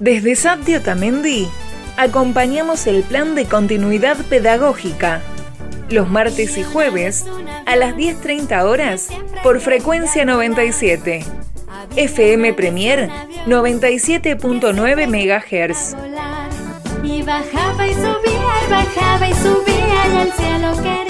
Desde SAP Otamendi acompañamos el plan de continuidad pedagógica los martes y jueves a las 10.30 horas por frecuencia 97. FM Premier 97.9 MHz. Y bajaba y subía y bajaba y subía y al cielo quería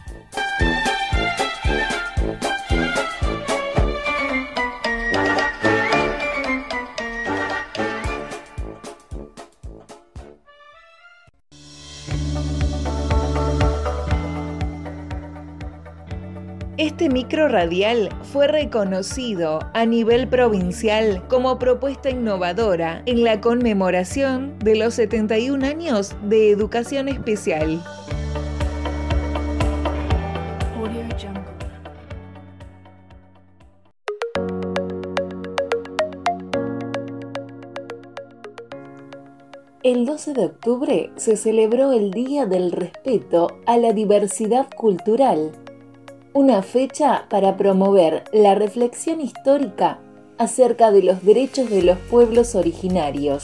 Este micro radial fue reconocido a nivel provincial como propuesta innovadora en la conmemoración de los 71 años de educación especial. El 12 de octubre se celebró el Día del Respeto a la Diversidad Cultural una fecha para promover la reflexión histórica acerca de los derechos de los pueblos originarios.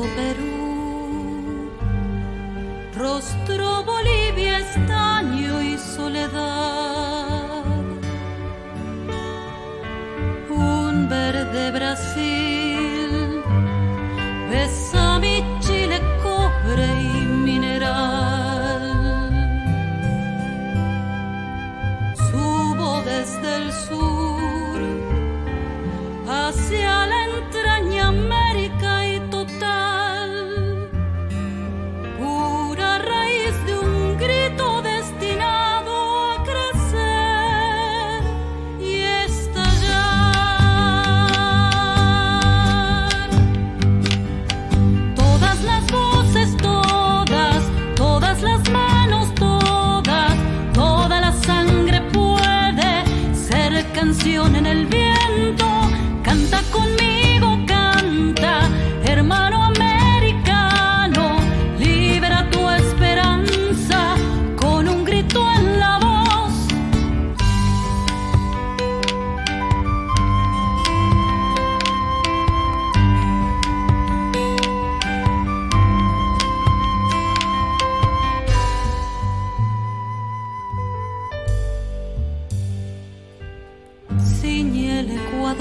little bit. País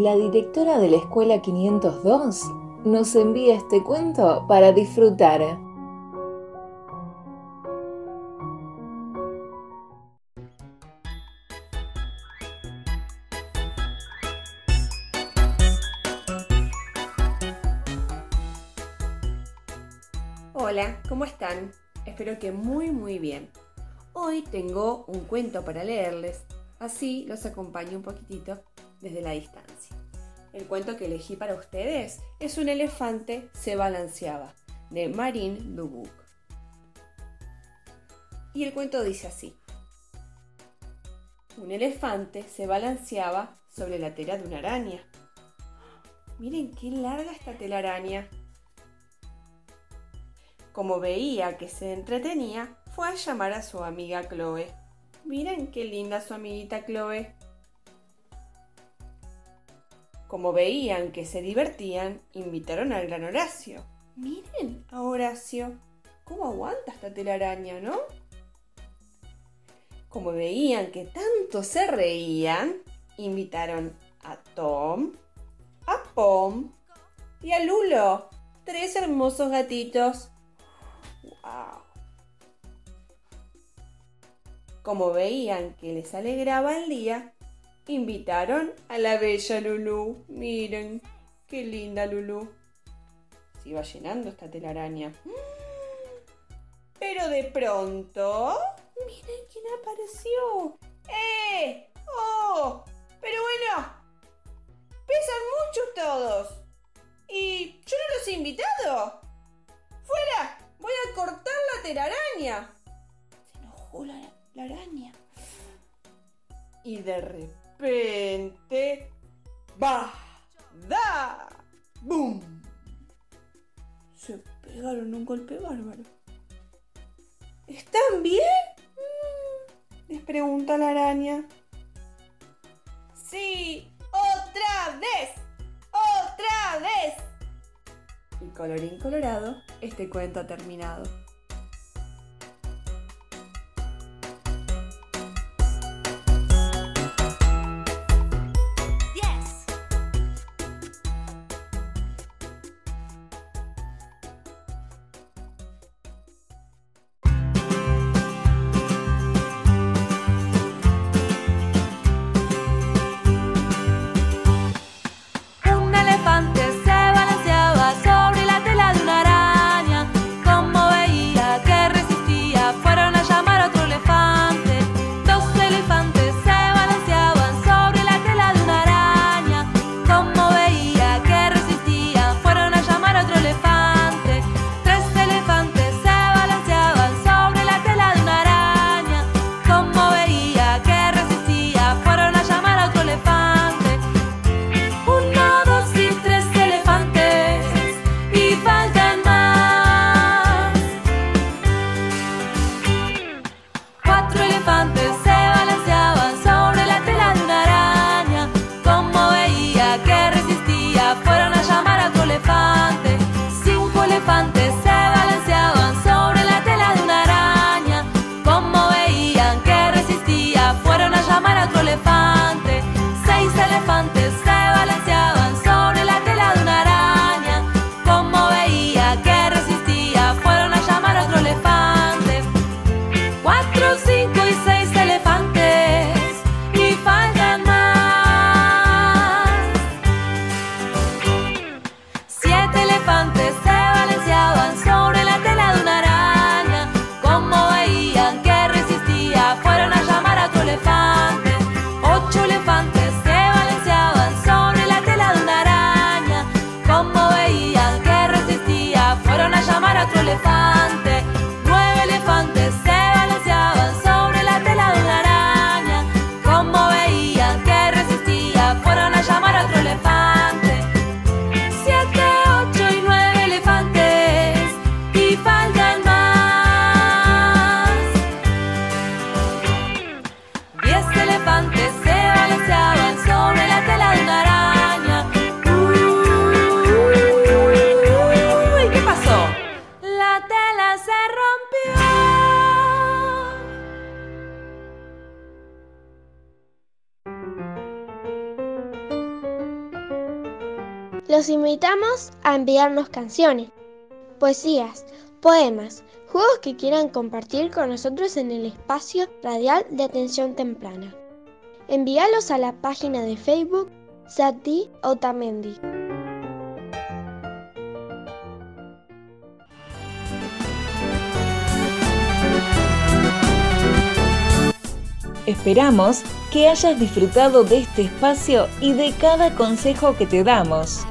la directora de la Escuela 502 nos envía este cuento para disfrutar. Hola, ¿cómo están? Espero que muy muy bien. Hoy tengo un cuento para leerles, así los acompaño un poquitito desde la distancia. El cuento que elegí para ustedes es Un elefante se balanceaba, de Marine Dubuc. Y el cuento dice así. Un elefante se balanceaba sobre la tela de una araña. Miren qué larga esta telaraña. Como veía que se entretenía, fue a llamar a su amiga Chloe. Miren qué linda su amiguita Chloe. Como veían que se divertían, invitaron al gran Horacio. Miren a Horacio, cómo aguanta esta telaraña, ¿no? Como veían que tanto se reían, invitaron a Tom, a Pom y a Lulo, tres hermosos gatitos. ¡Wow! Como veían que les alegraba el día, invitaron a la bella Lulú. Miren, qué linda Lulú. Se iba llenando esta telaraña. Pero de pronto... Miren quién apareció. ¡Eh! ¡Oh! Pero bueno, pesan mucho todos. Y yo no los he invitado. ¡Fuera! Voy a cortar la telaraña. Se enojó la, la araña. Y de repente repente. ¡Bah! ¡Da! ¡Bum! Se pegaron un golpe bárbaro. ¿Están bien? Mm, les pregunta la araña. Sí, otra vez, otra vez. Y colorín colorado, este cuento ha terminado. Los invitamos a enviarnos canciones, poesías, poemas, juegos que quieran compartir con nosotros en el espacio radial de atención temprana. Envíalos a la página de Facebook Sati Otamendi. Esperamos que hayas disfrutado de este espacio y de cada consejo que te damos.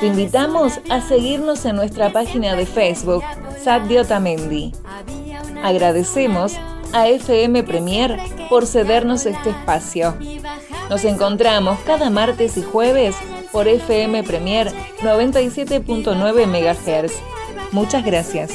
Te invitamos a seguirnos en nuestra página de Facebook, Sadio Otamendi. Agradecemos a FM Premier por cedernos este espacio. Nos encontramos cada martes y jueves por FM Premier 97.9 MHz. Muchas gracias.